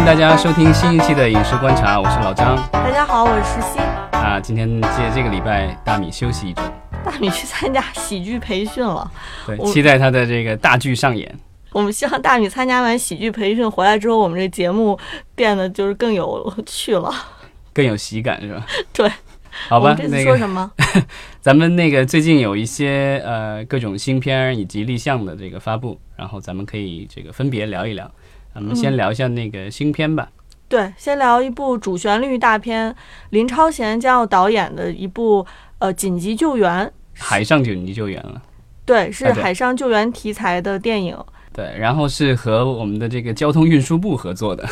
迎大家收听新一期的《影视观察》，我是老张。大家好，我是石溪。啊，今天借这个礼拜，大米休息一周，大米去参加喜剧培训了。对，期待他的这个大剧上演。我们希望大米参加完喜剧培训回来之后，我们这节目变得就是更有趣了。更有喜感是吧？对，好吧这次那个说什么？咱们那个最近有一些呃各种新片儿以及立项的这个发布，然后咱们可以这个分别聊一聊。咱们先嗯聊一下那个新片吧。对，先聊一部主旋律大片，林超贤将要导演的一部呃紧急救援。海上紧急救援了，对，是海上救援题材的电影。对，然后是和我们的这个交通运输部合作的。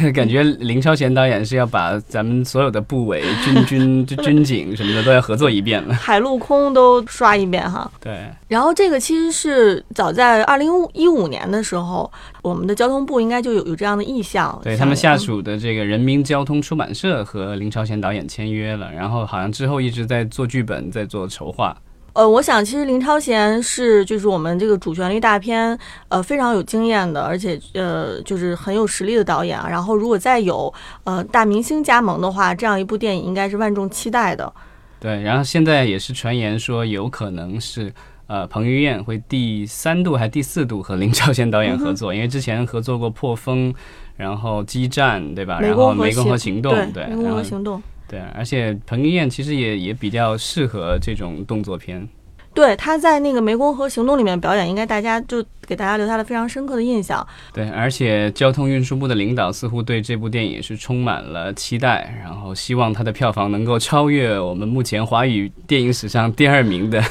感觉林超贤导演是要把咱们所有的部委、军军、军军警什么的都要合作一遍了。海陆空都刷一遍哈，对，然后这个其实是早在二零一五年的时候，我们的交通部应该就有有这样的意向，对他们下属的这个人民交通出版社和林超贤导演签约了，然后好像之后一直在做剧本，在做筹划。呃，我想其实林超贤是就是我们这个主旋律大片呃非常有经验的，而且呃就是很有实力的导演啊。然后如果再有呃大明星加盟的话，这样一部电影应该是万众期待的。对，然后现在也是传言说有可能是呃彭于晏会第三度还第四度和林超贤导演合作，因为之前合作过《破风》，然后《激战》，对吧？然后《湄公河行动》，对，湄公河行动。对，而且彭于晏其实也也比较适合这种动作片。对，他在那个《湄公河行动》里面表演，应该大家就给大家留下了非常深刻的印象。对，而且交通运输部的领导似乎对这部电影是充满了期待，然后希望它的票房能够超越我们目前华语电影史上第二名的《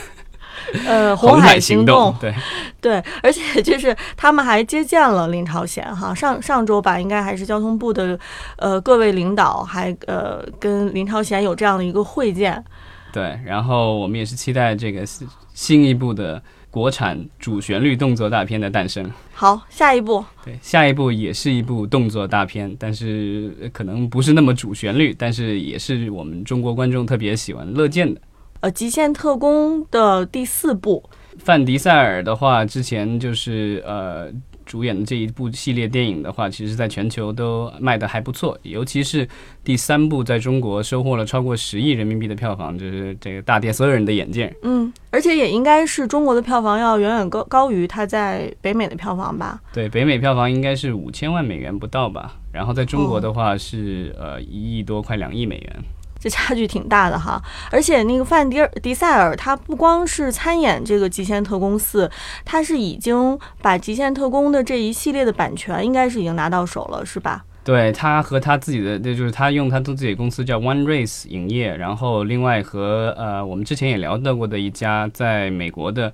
呃，红海行动，对，对，而且 就是他们还接见了林朝鲜哈，上上周吧，应该还是交通部的呃各位领导还呃跟林朝鲜有这样的一个会见。对，然后我们也是期待这个新新一部的国产主旋律动作大片的诞生。好，下一部对，下一部也是一部动作大片，但是呃可能不是那么主旋律，但是也是我们中国观众特别喜欢乐见的。呃，《极限特工》的第四部，范迪塞尔的话，之前就是呃主演的这一部系列电影的话，其实在全球都卖的还不错，尤其是第三部在中国收获了超过十亿人民币的票房，就是这个大跌所有人的眼镜。嗯，而且也应该是中国的票房要远远高高于它在北美的票房吧？对，北美票房应该是五千万美元不到吧，然后在中国的话是、呃一亿多，快两亿美元。这差距挺大的哈，而且那个范迪尔迪塞尔他不光是参演这个《极限特工四》，他是已经把《极限特工》的这一系列的版权应该是已经拿到手了，是吧？对他和他自己的，那就是他用他自己的公司叫 One Race 影业，然后另外和呃我们之前也聊到过的一家在美国的，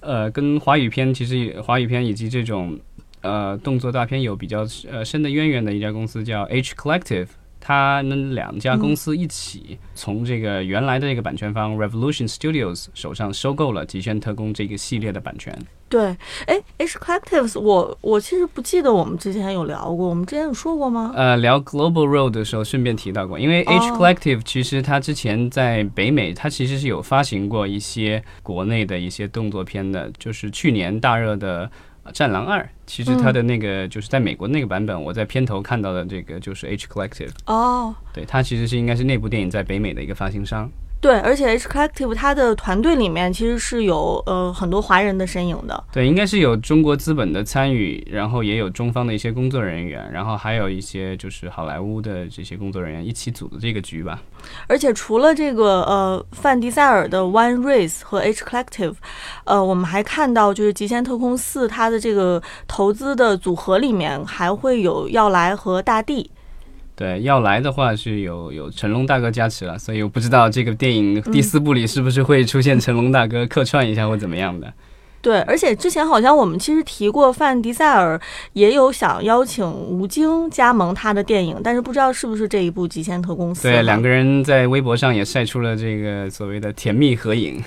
呃跟华语片其实华语片以及这种呃动作大片有比较呃深的渊源的一家公司叫 H Collective。他们两家公司一起从这个原来的这个版权方 Revolution Studios 手上收购了《极限特工》这个系列的版权。对，哎，H Collectives，我我其实不记得我们之前有聊过，我们之前有说过吗？呃，聊 Global Road 的时候顺便提到过，因为 H 哦 Collective 其实它之前在北美，它其实是有发行过一些国内的一些动作片的，就是去年大热的。呃战狼二，其实它的那个就是在美国那个版本，我在片头看到的这个就是 H Collective，哦，对，它其实是应该是那部电影在北美的一个发行商。对，而且 H Collective 它的团队里面其实是有呃很多华人的身影的。对，应该是有中国资本的参与，然后也有中方的一些工作人员，然后还有一些就是好莱坞的这些工作人员一起组的这个局吧。而且除了这个呃范迪塞尔的 One Race 和 H Collective，呃，我们还看到就是《极限特工四》它的这个投资的组合里面还会有耀莱和大地。对，要来的话是有有成龙大哥加持了，所以我不知道这个电影第四部里是不是会出现成龙大哥客串一下或怎么样的。对，而且之前好像我们其实提过，范迪塞尔也有想邀请吴京加盟他的电影，但是不知道是不是这一部《极限特工四》对，两个人在微博上也晒出了这个所谓的甜蜜合影。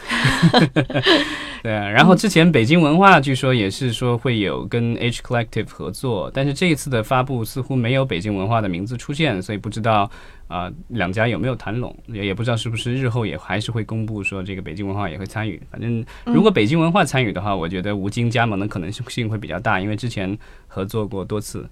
对啊，然后之前北京文化据说也是说会有跟 H Collective 合作，但是这一次的发布似乎没有北京文化的名字出现，所以不知道啊、两家有没有谈拢，也也不知道是不是日后也还是会公布说这个北京文化也会参与。反正如果北京文化参与的话，我觉得吴京加盟的可能性会比较大，因为之前合作过多次。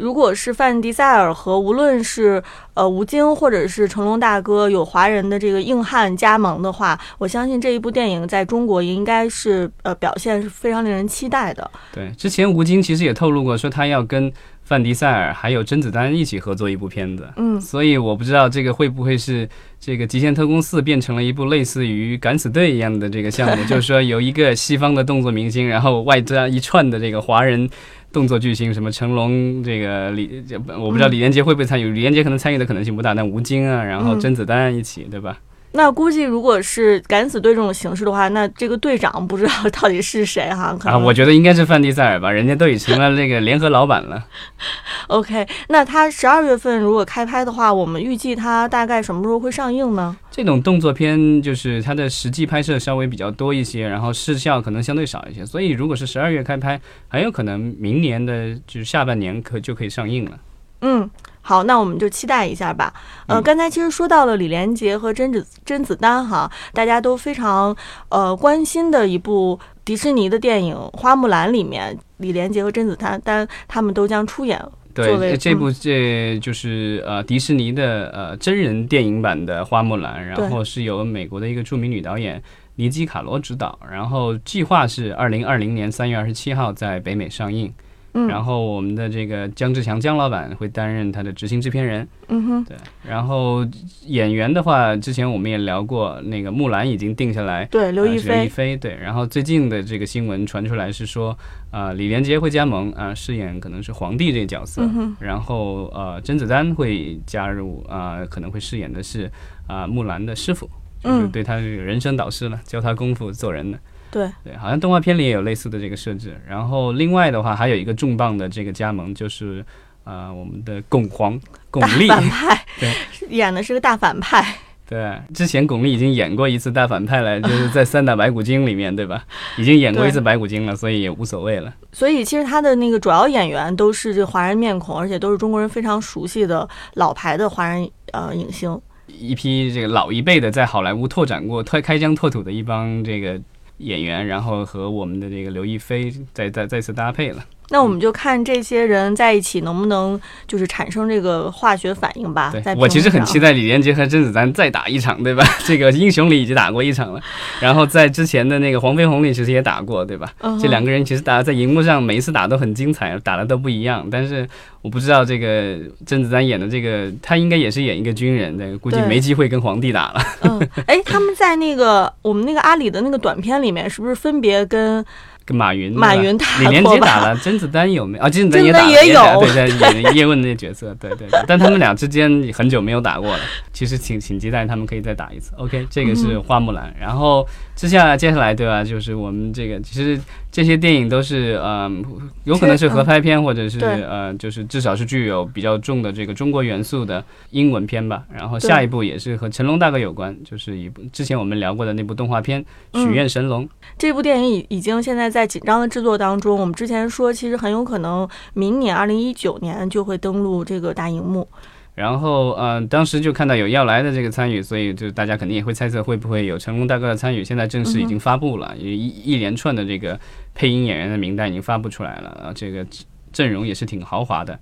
如果是范迪塞尔和无论是呃吴京或者是成龙大哥有华人的这个硬汉加盟的话，我相信这一部电影在中国应该是呃表现是非常令人期待的。对，之前吴京其实也透露过，说他要跟范迪塞尔还有甄子丹一起合作一部片子。嗯，所以我不知道这个会不会是这个《极限特工四》变成了一部类似于《敢死队》一样的这个项目，就是说有一个西方的动作明星，然后外加一串的这个华人。动作巨星什么成龙，这个李，我不知道李连杰会不会参与，李连杰可能参与的可能性不大，但吴京啊，然后甄子丹一起，对吧？那估计如果是敢死队这种形式的话，那这个队长不知道到底是谁哈？可能啊，我觉得应该是范迪塞尔吧，人家都已成了那个联合老板了。OK，那他十二月份如果开拍的话，我们预计他大概什么时候会上映呢？这种动作片就是它的实际拍摄稍微比较多一些，然后视效可能相对少一些，所以如果是十二月开拍，很有可能明年的就是下半年可就可以上映了。嗯。好，那我们就期待一下吧。呃，刚才其实说到了李连杰和甄子甄子丹哈，大家都非常呃关心的一部迪士尼的电影《花木兰》里面，李连杰和甄子丹丹他们都将出演。对，这部这就是呃迪士尼的呃真人电影版的《花木兰》，然后是由美国的一个著名女导演尼基卡罗执导，然后计划是二零二零年三月二十七号在北美上映。然后我们的这个姜志强姜老板会担任他的执行制片人。嗯哼，对。然后演员的话，之前我们也聊过，那个木兰已经定下来。对，刘亦菲。刘亦菲，对。然后最近的这个新闻传出来是说，啊，李连杰会加盟啊，饰演可能是皇帝这个角色。然后呃，甄子丹会加入啊，可能会饰演的是啊木兰的师傅，就是对他人生导师了，教他功夫做人的。对对，好像动画片里也有类似的这个设置。然后另外的话，还有一个重磅的这个加盟，就是呃，我们的巩皇巩俐反派，对，演的是个大反派。对，之前巩俐已经演过一次大反派了，就是在《三打白骨精》里面，对吧？已经演过一次白骨精了，所以也无所谓了。所以其实他的那个主要演员都是这华人面孔，而且都是中国人非常熟悉的老牌的华人呃影星，一批这个老一辈的在好莱坞拓展过、开开疆拓土的一帮这个。演员，然后和我们的这个刘亦菲再再再次搭配了。那我们就看这些人在一起能不能就是产生这个化学反应吧。对，我其实很期待李连杰和甄子丹再打一场，对吧？这个英雄里已经打过一场了，然后在之前的那个黄飞鸿里其实也打过，对吧？这两个人其实打在荧幕上每一次打都很精彩，打的都不一样。但是我不知道这个甄子丹演的这个，他应该也是演一个军人的，估计没机会跟皇帝打了。嗯，哎，他们在那个我们那个阿里的那个短片里面，是不是分别跟？跟马云，马云打李连杰打了，甄子丹有没有啊？甄子丹也打，也有，对对，演叶问那些角色，对对。但他们俩之间很久没有打过了，其实挺挺期待他们可以再打一次。OK，这个是花木兰，然后接下来接下来对吧？就是我们这个其实。这些电影都是嗯，有可能是合拍片，或者是呃，就是至少是具有比较重的这个中国元素的英文片吧。然后下一部也是和成龙大哥有关，就是一部之前我们聊过的那部动画片《许愿神龙》。这部电影已已经现在在紧张的制作当中。我们之前说，其实很有可能明年二零一九年就会登陆这个大荧幕。然后，嗯，当时就看到有要来的这个参与，所以就大家肯定也会猜测会不会有成龙大哥的参与。现在正式已经发布了，一一连串的这个配音演员的名单已经发布出来了啊，这个阵容也是挺豪华的。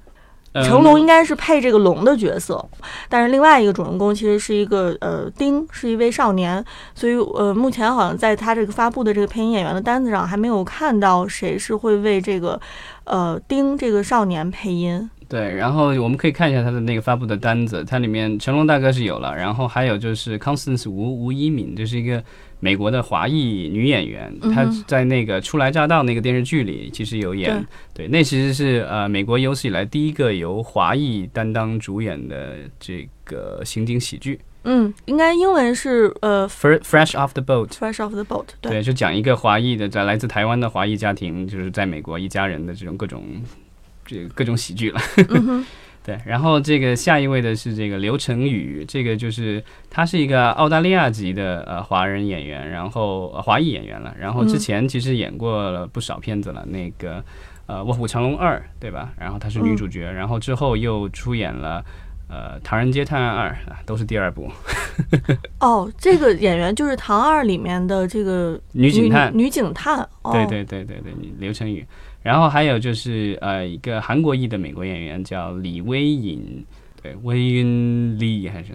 成龙应该是配这个龙的角色，但是另外一个主人公其实是一个呃丁，是一位少年，所以呃目前好像在他这个发布的这个配音演员的单子上还没有看到谁是会为这个呃丁这个少年配音。对，然后我们可以看一下他的那个发布的单子，它里面成龙大哥是有了，然后还有就是 Constance 吴吴一敏，这是一个美国的华裔女演员，她在那个初来乍到那个电视剧里其实有演，对，那其实是呃美国有史以来第一个由华裔担当主演的这个刑警喜剧。嗯，应该英文是呃 Fresh off the boat，Fresh off the boat，对，就讲一个华裔的在来自台湾的华裔家庭，就是在美国一家人的这种各种。这个各种喜剧了，对。然后这个下一位的是这个刘成宇，这个就是他是一个澳大利亚籍的呃华人演员，然后华裔演员了。然后之前其实演过了不少片子了，那个呃《卧虎藏龙二》对吧？然后他是女主角，然后之后又出演了呃《唐人街探案二》啊，都是第二部。哦，这个演员就是《唐二》里面的这个女警探，女警探。哦、对对对对对，刘成宇。然后还有就是呃，一个韩国裔的美国演员叫李威尹，对，威云李还是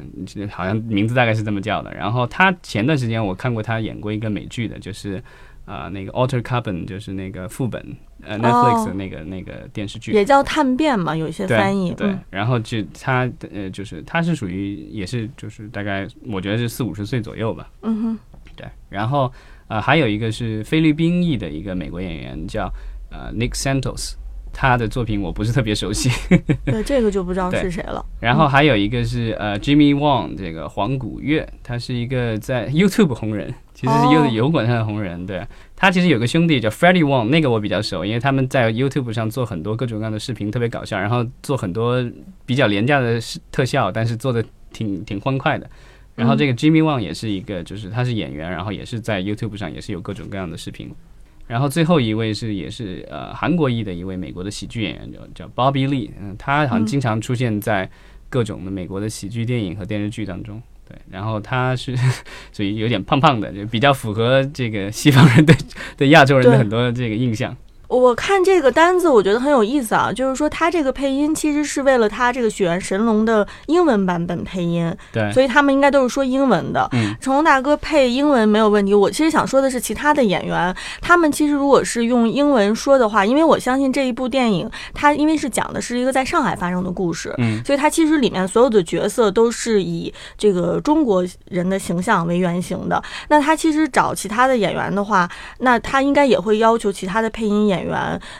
好像名字大概是这么叫的。然后他前段时间我看过他演过一个美剧的，就是啊那个 Alter Carbon，就是那个副本，呃 Netflix 的那个那个电视剧，也叫探变嘛，有一些翻译。对，然后就他呃就是他是属于也是就是大概我觉得是四五十岁左右吧。嗯哼。对，然后呃还有一个是菲律宾裔的一个美国演员叫。呃，Nick Santos，他的作品我不是特别熟悉，对这个就不知道是谁了。然后还有一个是呃，Jimmy Wong，这个黄古月，他是一个在 YouTube 红人，其实是油油管上的红人。对他其实有个兄弟叫 Freddie Wong，那个我比较熟，因为他们在 YouTube 上做很多各种各样的视频，特别搞笑，然后做很多比较廉价的特效，但是做的挺挺欢快的。然后这个 Jimmy Wong 也是一个，就是他是演员，然后也是在 YouTube 上也是有各种各样的视频。然后最后一位是也是呃韩国裔的一位美国的喜剧演员叫叫 Bobby Lee，嗯，他好像经常出现在各种的美国的喜剧电影和电视剧当中，对，然后他是 所以有点胖胖的，就比较符合这个西方人对对亚洲人的很多这个印象。我看这个单子，我觉得很有意思啊，就是说他这个配音其实是为了他这个《血缘神龙》的英文版本配音，对，所以他们应该都是说英文的。嗯，成龙大哥配英文没有问题。我其实想说的是，其他的演员，他们其实如果是用英文说的话，因为我相信这一部电影，它因为是讲的是一个在上海发生的故事，嗯，所以它其实里面所有的角色都是以这个中国人的形象为原型的。那他其实找其他的演员的话，那他应该也会要求其他的配音演员，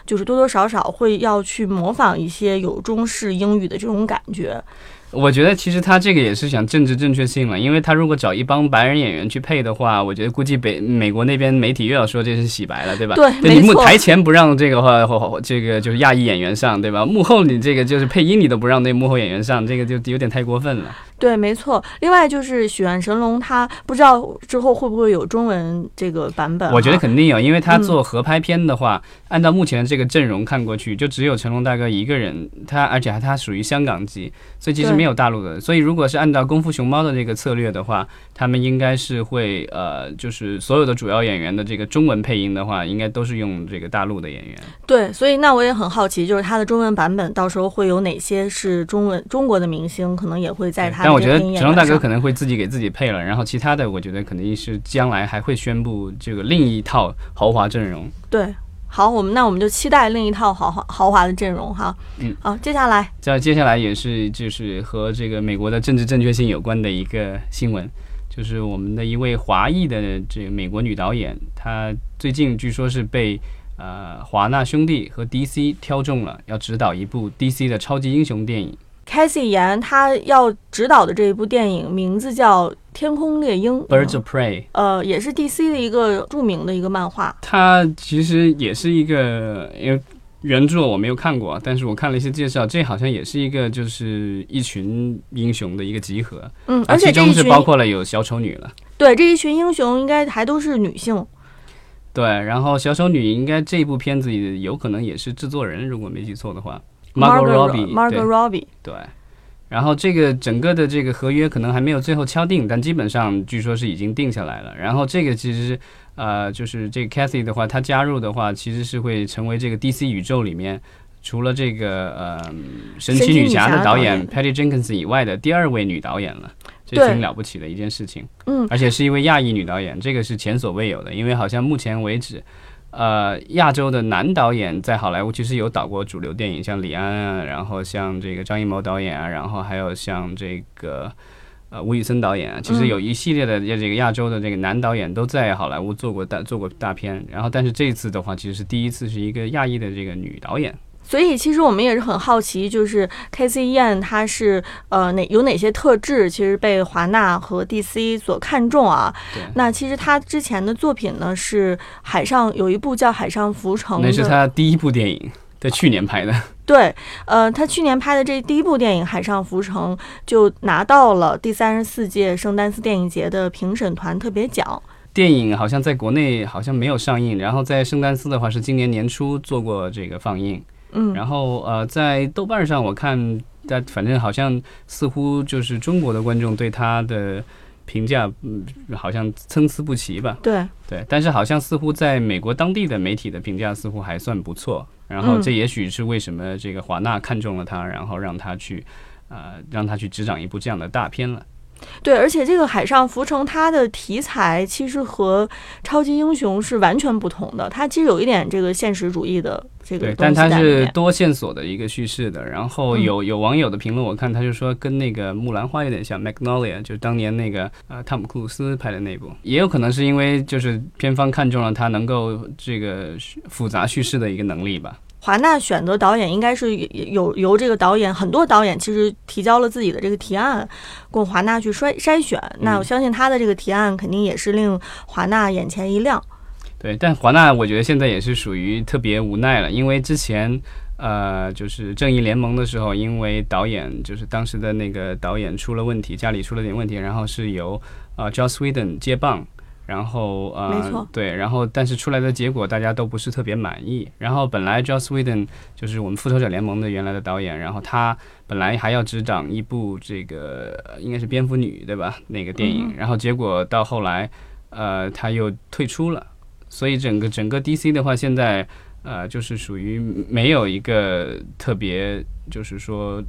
就是。多多少少会要去模仿一些有中式英语的这种感觉。我觉得其实他这个也是想政治正确性嘛，因为他如果找一帮白人演员去配的话，我觉得估计北美国那边媒体又要说这是洗白了，对吧？对，你幕台前不让这个话，这个就是亚裔演员上，对吧？幕后你这个就是配音你都不让那幕后演员上，这个就有点太过分了。对，没错。另外就是《许愿神龙》，它不知道之后会不会有中文这个版本？我觉得肯定有，因为他做合拍片的话，按照目前的这个阵容看过去，就只有成龙大哥一个人。他而且还他属于香港籍，所以其实没有大陆的。所以如果是按照《功夫熊猫》的这个策略的话，他们应该是会呃，就是所有的主要演员的这个中文配音的话，应该都是用这个大陆的演员。对，所以那我也很好奇，就是他的中文版本到时候会有哪些是中文中国的明星，可能也会在他。我觉得成龙大哥可能会自己给自己配了，然后其他的我觉得肯定是将来还会宣布这个另一套豪华阵容。对，好，我们那我们就期待另一套豪华豪华的阵容哈。嗯，好，接下来，再接下来也是就是和这个美国的政治正确性有关的一个新闻，就是我们的一位华裔的这个美国女导演，她最近据说是被呃华纳兄弟和 DC 挑中了，要指导一部 DC 的超级英雄电影。Casey 言他要执导的这一部电影名字叫《天空猎鹰》（Birds of Prey），呃，也是 DC 的一个著名的一个漫画。它其实也是一个，因为原著我没有看过，但是我看了一些介绍，这好像也是一个就是一群英雄的一个集合。嗯，而且其中是包括了有小丑女了。对，这一群英雄应该还都是女性。对，然后小丑女应该这部片子有可能也是制作人，如果没记错的话。Margot Robbie，Margot Robbie，对，然后这个整个的这个合约可能还没有最后敲定，但基本上据说是已经定下来了。然后这个其实呃，就是这个 Cathy 的话，她加入的话，其实是会成为这个 DC 宇宙里面除了这个呃神奇女侠的导演 Patty Jenkins 以外的第二位女导演了，这挺了不起的一件事情。嗯，而且是一位亚裔女导演，这个是前所未有的，因为好像目前为止。呃，亚洲的男导演在好莱坞其实有导过主流电影，像李安啊，然后像这个张艺谋导演啊，然后还有像这个呃吴宇森导演啊，其实有一系列的这个亚洲的这个男导演都在好莱坞做过大做过大片，然后但是这次的话，其实是第一次是一个亚裔的这个女导演。所以其实我们也是很好奇，就是 K C Yan 他是呃哪有哪些特质，其实被华纳和 D C 所看重啊。那其实他之前的作品呢是《海上》，有一部叫《海上浮城》，那是他第一部电影，在去年拍的。对，呃，他去年拍的这第一部电影《海上浮城》就拿到了第三十四届圣丹斯电影节的评审团特别奖。电影好像在国内好像没有上映，然后在圣丹斯的话是今年年初做过这个放映。嗯，然后呃，在豆瓣上我看，但反正好像似乎就是中国的观众对他的评价，嗯，好像参差不齐吧。对，对，但是好像似乎在美国当地的媒体的评价似乎还算不错。然后嗯这也许是为什么这个华纳看中了他，然后让他去，呃，让他去执掌一部这样的大片了。对，而且这个《海上浮城》它的题材其实和超级英雄是完全不同的，它其实有一点这个现实主义的这个对，但它是多线索的一个叙事的。然后嗯有有网友的评论，我看他就说跟那个《木兰花》有点像，《Magnolia》就是当年那个呃汤姆克鲁斯拍的那部，也有可能是因为就是片方看中了他能够这个复杂叙事的一个能力吧。华纳选择导演应该是有由这个导演很多导演其实提交了自己的这个提案，供华纳去筛筛选。那我相信他的这个提案肯定也是令华纳眼前一亮。对，但华纳我觉得现在也是属于特别无奈了，因为之前呃就是正义联盟的时候，因为导演就是当时的那个导演出了问题，家里出了点问题，然后是由呃 Joss Whedon 接棒。然后呃，没错。对，然后但是出来的结果大家都不是特别满意。然后本来 Joss Whedon 就是我们复仇者联盟的原来的导演，然后他本来还要执掌一部这个呃应该是蝙蝠女对吧？那个电影，嗯然后结果到后来呃他又退出了，所以整个整个 DC 的话，现在呃就是属于没有一个特别就是说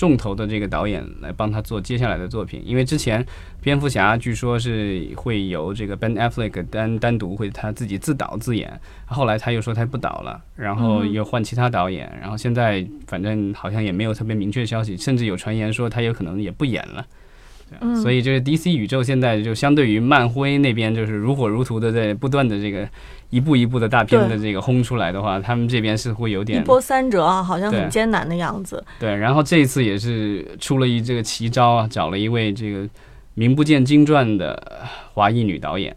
重头的这个导演来帮他做接下来的作品，因为之前蝙蝠侠据说是会由这个 Ben Affleck 单单独会他自己自导自演，后来他又说他不导了，然后嗯又换其他导演，然后现在反正好像也没有特别明确消息，甚至有传言说他有可能也不演了。所以这个 DC 宇宙现在就相对于漫威那边就是如火如荼的在不断的这个一步一步的大片的这个轰出来的话，他们这边是会有点一波三折啊，好像很艰难的样子。对。然后这一次也是出了一这个奇招啊，找了一位这个名不见经传的呃华裔女导演。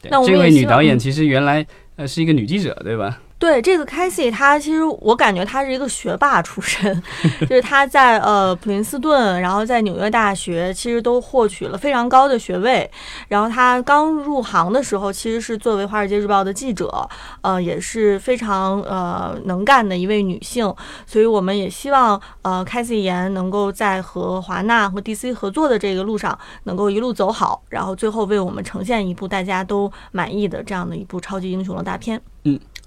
对那我这位女导演其实原来呃是一个女记者，对吧？对这个 Casey，他其实我感觉他是一个学霸出身，就是他在呃普林斯顿，然后在纽约大学，其实都获取了非常高的学位。然后他刚入行的时候，其实是作为《华尔街日报》的记者，呃，也是非常呃能干的一位女性。所以我们也希望呃 Casey 妍能够在和华纳和 DC 合作的这个路上，能够一路走好，然后最后为我们呈现一部大家都满意的这样的一部超级英雄的大片。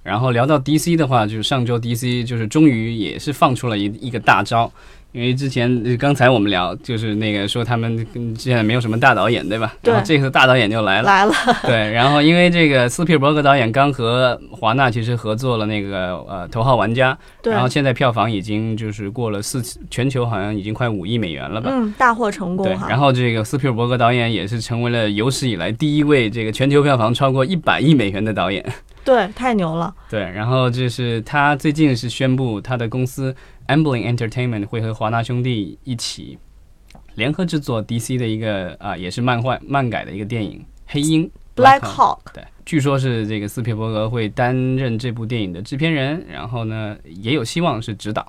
然后聊到 DC 的话，就是上周 DC 就是终于也是放出了一一个大招，因为之前呃刚才我们聊就是那个说他们跟现在没有什么大导演对吧？对然后这次大导演就来了。来了，对，然后因为这个斯皮尔伯格导演刚和华纳其实合作了那个呃《头号玩家》，对然，后现在票房已经就是过了四，全球好像已经快五亿美元了吧？嗯，大获成功，对。然后这个斯皮尔伯格导演也是成为了有史以来第一位这个全球票房超过一百亿美元的导演。对，太牛了。对，然后就是他最近是宣布他的公司 Amblin Entertainment 会和华纳兄弟一起联合制作 DC 的一个啊、也是漫画漫改的一个电影《黑鹰》Black Hawk 对，据说是这个斯皮尔伯格会担任这部电影的制片人，然后呢也有希望是指导。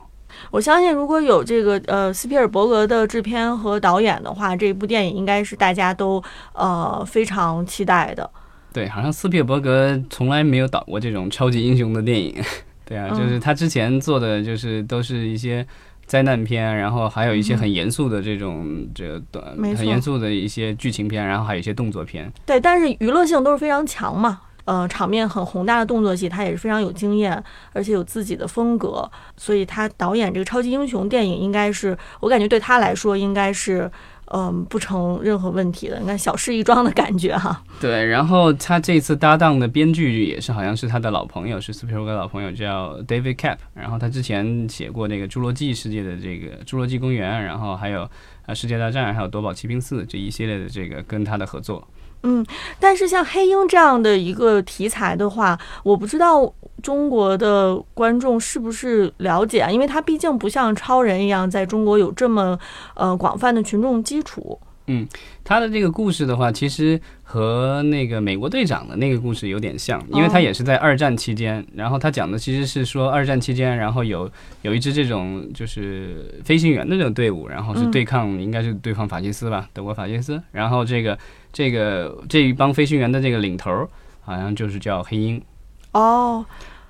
我相信如果有这个呃斯皮尔伯格的制片和导演的话，这部电影应该是大家都呃非常期待的。对，好像斯皮尔伯格从来没有导过这种超级英雄的电影。对啊，嗯就是他之前做的就是都是一些灾难片，然后还有一些很严肃的这种这个短嗯很严肃的一些剧情片，然后还有一些动作片。对，但是娱乐性都是非常强嘛。呃，场面很宏大的动作戏，他也是非常有经验，而且有自己的风格，所以他导演这个超级英雄电影，应该是我感觉对他来说应该是，嗯、不成任何问题的。你看小事一桩的感觉哈。对，然后他这次搭档的编剧也是好像是他的老朋友，是斯皮尔伯格的老朋友叫 David Cap，然后他之前写过那个《侏罗纪世界》的这个《侏罗纪公园》，然后还有呃《世界大战》，还有《夺宝奇兵四》这一系列的这个跟他的合作。嗯，但是像黑鹰这样的一个题材的话，我不知道中国的观众是不是了解啊，因为他毕竟不像超人一样在中国有这么呃广泛的群众基础。嗯他的这个故事的话，其实和那个美国队长的那个故事有点像，因为他也是在二战期间，然后他讲的其实是说二战期间，然后有有一支这种就是飞行员的这种队伍，然后是嗯对抗、应该是对抗法西斯吧，德国法西斯，然后这个这个这一帮飞行员的这个领头儿好像就是叫黑鹰。哦，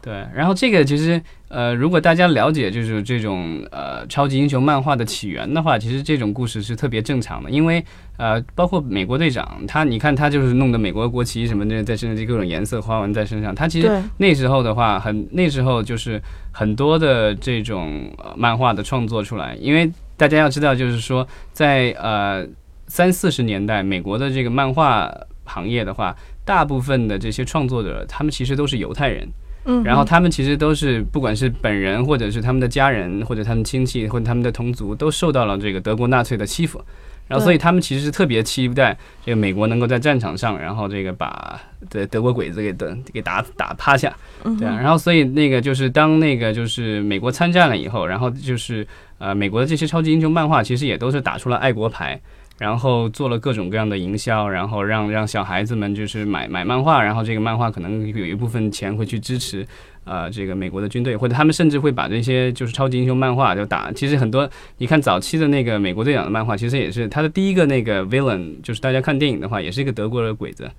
对，然后这个其实呃，如果大家了解就是这种呃超级英雄漫画的起源的话，其实这种故事是特别正常的，因为呃，包括美国队长，他你看他就是弄的美国国旗什么的在身上，这各种颜色花纹在身上，他其实那时候的话，很那时候就是很多的这种、呃漫画的创作出来，因为大家要知道，就是说在呃三四十年代，美国的这个漫画行业的话，大部分的这些创作者，他们其实都是犹太人。嗯，然后他们其实都是，不管是本人，或者是他们的家人，或者他们亲戚，或者他们的同族，都受到了这个德国纳粹的欺负。然后，所以他们其实是特别期待这个美国能够在战场上，然后这个把德德国鬼子给打给打打趴下，对啊。然后，所以那个就是当那个就是美国参战了以后，然后就是呃，美国的这些超级英雄漫画其实也都是打出了爱国牌。然后做了各种各样的营销，然后让让小孩子们就是买买漫画，然后这个漫画可能有一部分钱会去支持，呃，这个美国的军队，或者他们甚至会把这些就是超级英雄漫画就打。其实很多你看早期的那个美国队长的漫画，其实也是他的第一个那个 villain，就是大家看电影的话，也是一个德国的鬼子，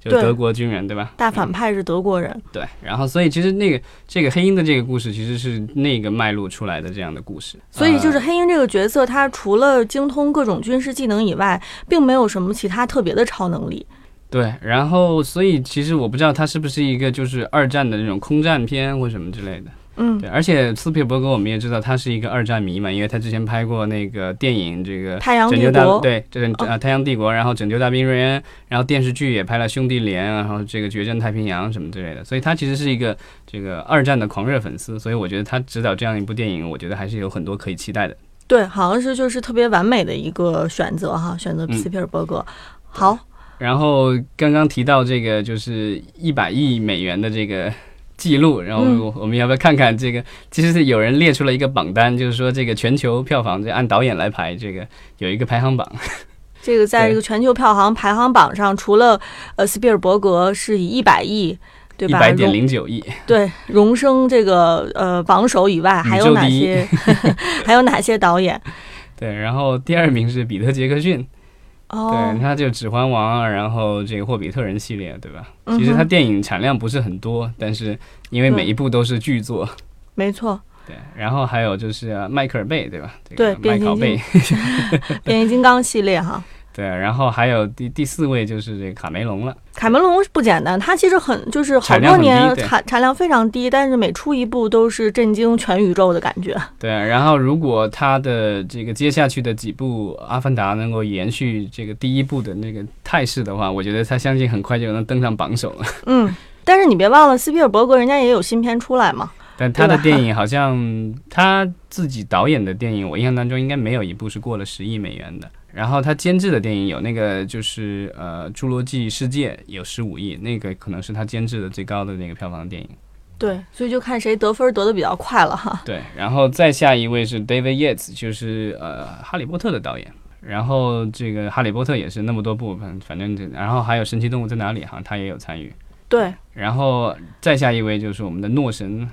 就德国军人，对吧？大反派是德国人。对，然后所以其实那个这个黑鹰的这个故事，其实是那个脉络出来的这样的故事。所以就是呃黑鹰这个角色，他除了精通各种军事技能以外，并没有什么其他特别的超能力。对，然后所以其实我不知道他是不是一个就是二战的那种空战片或什么之类的。嗯，对，而且斯皮尔伯格我们也知道他是一个二战迷嘛，因为他之前拍过那个电影这个太阳帝拯救大国，对，这是哦。啊太阳帝国，然后拯救大兵瑞恩，然后电视剧也拍了兄弟连，然后这个决战太平洋什么之类的，所以他其实是一个这个二战的狂热粉丝，所以我觉得他执导这样一部电影，我觉得还是有很多可以期待的。对，好像是就是特别完美的一个选择哈，选择嗯。斯皮尔伯格。好，然后刚刚提到这个就是一百亿美元的这个记录，然后嗯我我们要不要看看这个？其实是有人列出了一个榜单，就是说这个全球票房，这按导演来排，这个有一个排行榜。这个在这个全球票房排行榜上，除了呃斯皮尔伯格是以一百亿。对吧？一百点零九亿，对荣升这个呃榜首以外，还有哪些？还有哪些导演？对，然后第二名是彼得·杰克逊，哦对，，他就《指环王》，然后这个《霍比特人》系列，对吧？其实他电影产量不是很多，但是因为每一部都是巨作，没错，对。然后还有就是呃迈克尔·贝，对吧？这对个麦考变贝，变形金刚系列哈。对。然后还有第第四位就是这个卡梅隆了，卡梅隆不简单，他其实很就是好多年对产产量非常低，但是每出一部都是震惊全宇宙的感觉。对。然后如果他的这个接下去的几部《阿凡达》能够延续这个第一部的那个态势的话，我觉得他相信很快就能登上榜首了。嗯，但是你别忘了，斯皮尔伯格人家也有新片出来嘛。但他的电影好像他自己导演的电影，我印象当中应该没有一部是过了十亿美元的。然后他监制的电影有那个就是呃《侏罗纪世界》有十五亿，那个可能是他监制的最高的那个票房的电影。对，所以就看谁得分得的比较快了哈。对，然后再下一位是 David Yates，就是呃《哈利波特》的导演。然后这个《哈利波特》也是那么多部，反反正这，然后还有《神奇动物在哪里》哈，他也有参与。对，然后再下一位就是我们的诺神，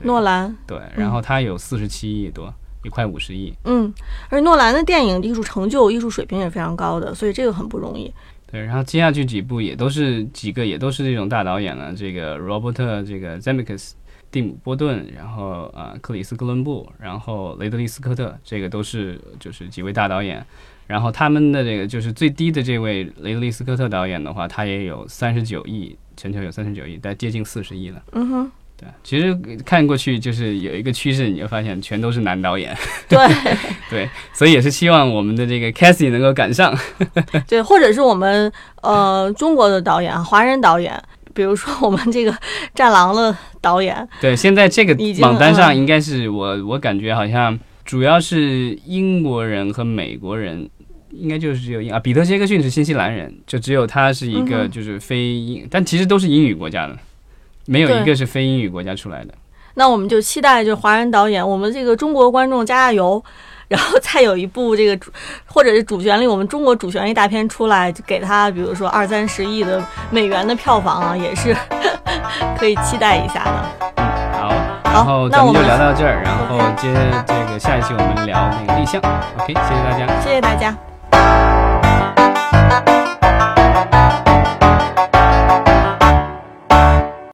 诺兰，对，然后他有四十七亿多，一块五十亿。嗯，而诺兰的电影艺术成就、艺术水平也非常高的，所以这个很不容易。对，然后接下去几部也都是几个也都是这种大导演了，这个罗伯特这个 Zemeckis、蒂姆·波顿，然后呃克里斯·哥伦布，然后雷德利·斯科特，这个都是就是几位大导演。然后他们的这个就是最低的这位雷德利·斯科特导演的话，他也有三十九亿，全球有三十九亿，但接近四十亿了。嗯哼，对，其实看过去就是有一个趋势，你就发现全都是男导演，对。对，所以也是希望我们的这个 Cassie 能够赶上。对，或者是我们呃中国的导演、华人导演，比如说我们这个《战狼》的导演，对，现在这个榜单上嗯。应该是我我感觉好像主要是英国人和美国人，应该就是只有英啊，彼得·杰克逊是新西兰人，就只有他是一个就是非英，但其实都是英语国家的，没有一个是非英语国家出来的。那我们就期待就是华人导演，我们这个中国观众加加油，然后再有一部这个主或者是主旋律，我们中国主旋律大片出来，就给他比如说二三十亿的美元的票房啊，也是 可以期待一下的。好，然后咱们就聊到这儿，然后接这个下一期我们聊那个立项。OK，谢谢大家。谢谢大家。